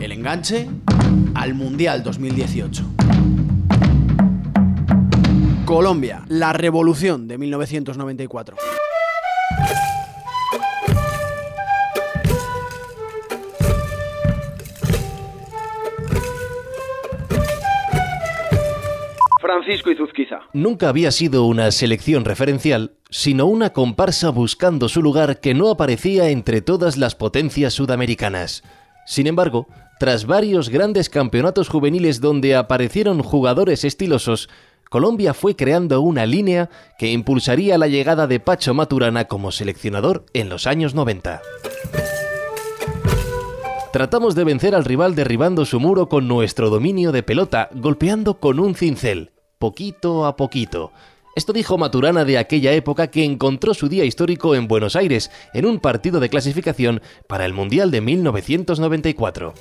El enganche al Mundial 2018. Colombia, la revolución de 1994. Francisco Izuzquiza. Nunca había sido una selección referencial, sino una comparsa buscando su lugar que no aparecía entre todas las potencias sudamericanas. Sin embargo, tras varios grandes campeonatos juveniles donde aparecieron jugadores estilosos, Colombia fue creando una línea que impulsaría la llegada de Pacho Maturana como seleccionador en los años 90. Tratamos de vencer al rival derribando su muro con nuestro dominio de pelota, golpeando con un cincel, poquito a poquito. Esto dijo Maturana de aquella época que encontró su día histórico en Buenos Aires, en un partido de clasificación para el Mundial de 1994.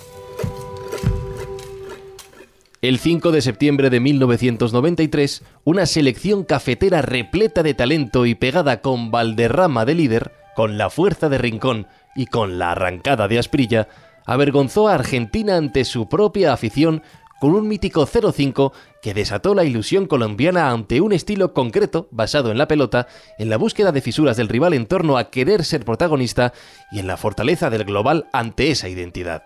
El 5 de septiembre de 1993, una selección cafetera repleta de talento y pegada con Valderrama de líder, con la fuerza de Rincón y con la arrancada de Asprilla, avergonzó a Argentina ante su propia afición con un mítico 0-5 que desató la ilusión colombiana ante un estilo concreto basado en la pelota, en la búsqueda de fisuras del rival en torno a querer ser protagonista y en la fortaleza del global ante esa identidad.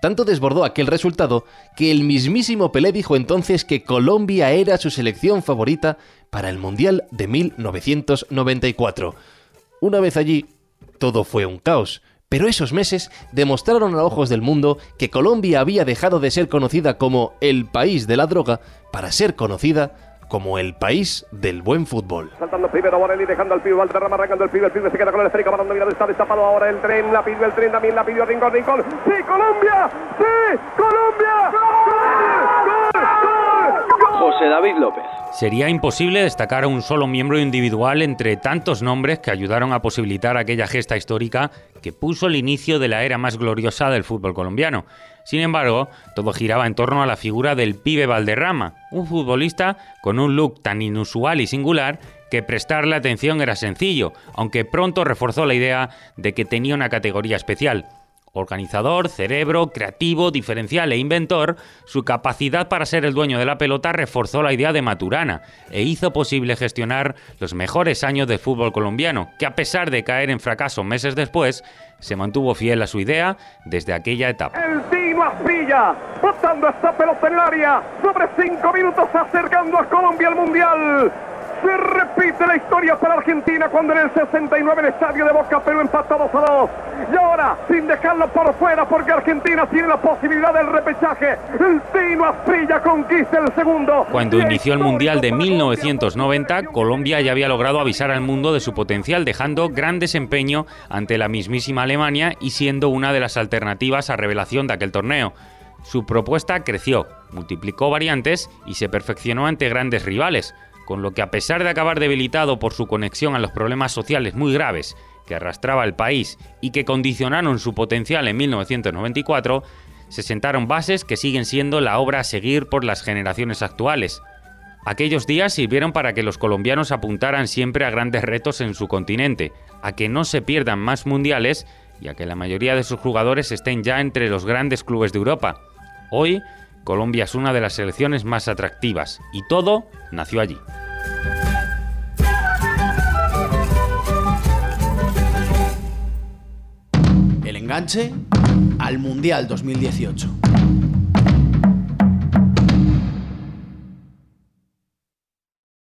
Tanto desbordó aquel resultado que el mismísimo Pelé dijo entonces que Colombia era su selección favorita para el Mundial de 1994. Una vez allí, todo fue un caos, pero esos meses demostraron a ojos del mundo que Colombia había dejado de ser conocida como el país de la droga para ser conocida como el país del buen fútbol. Saltando primero Borelli, dejando al pibe, Valderrama arrancando el pibe, el pibe se queda con el esférico, balón dominado, está destapado ahora el tren, la pidió el tren, también la pidió Rincón, Rincón, ¡sí, Colombia! ¡sí, Colombia! David López. Sería imposible destacar a un solo miembro individual entre tantos nombres que ayudaron a posibilitar aquella gesta histórica que puso el inicio de la era más gloriosa del fútbol colombiano. Sin embargo, todo giraba en torno a la figura del pibe Valderrama, un futbolista con un look tan inusual y singular que prestarle atención era sencillo, aunque pronto reforzó la idea de que tenía una categoría especial. Organizador, cerebro, creativo, diferencial e inventor, su capacidad para ser el dueño de la pelota reforzó la idea de Maturana e hizo posible gestionar los mejores años del fútbol colombiano, que a pesar de caer en fracaso meses después, se mantuvo fiel a su idea desde aquella etapa. El Tino Asprilla, botando esta pelota en el área, sobre cinco minutos acercando a Colombia al Mundial. Se repite la historia para Argentina cuando en el 69 el estadio de Boca Perú empató 2 a 2. Y ahora, sin dejarlo por fuera, porque Argentina tiene la posibilidad del repechaje, el Tino Asprilla conquista el segundo. Cuando inició el Mundial de 1990, Colombia ya había logrado avisar al mundo de su potencial, dejando gran desempeño ante la mismísima Alemania y siendo una de las alternativas a revelación de aquel torneo. Su propuesta creció, multiplicó variantes y se perfeccionó ante grandes rivales con lo que a pesar de acabar debilitado por su conexión a los problemas sociales muy graves que arrastraba el país y que condicionaron su potencial en 1994, se sentaron bases que siguen siendo la obra a seguir por las generaciones actuales. Aquellos días sirvieron para que los colombianos apuntaran siempre a grandes retos en su continente, a que no se pierdan más mundiales y a que la mayoría de sus jugadores estén ya entre los grandes clubes de Europa. Hoy, Colombia es una de las selecciones más atractivas y todo nació allí. El enganche al Mundial 2018.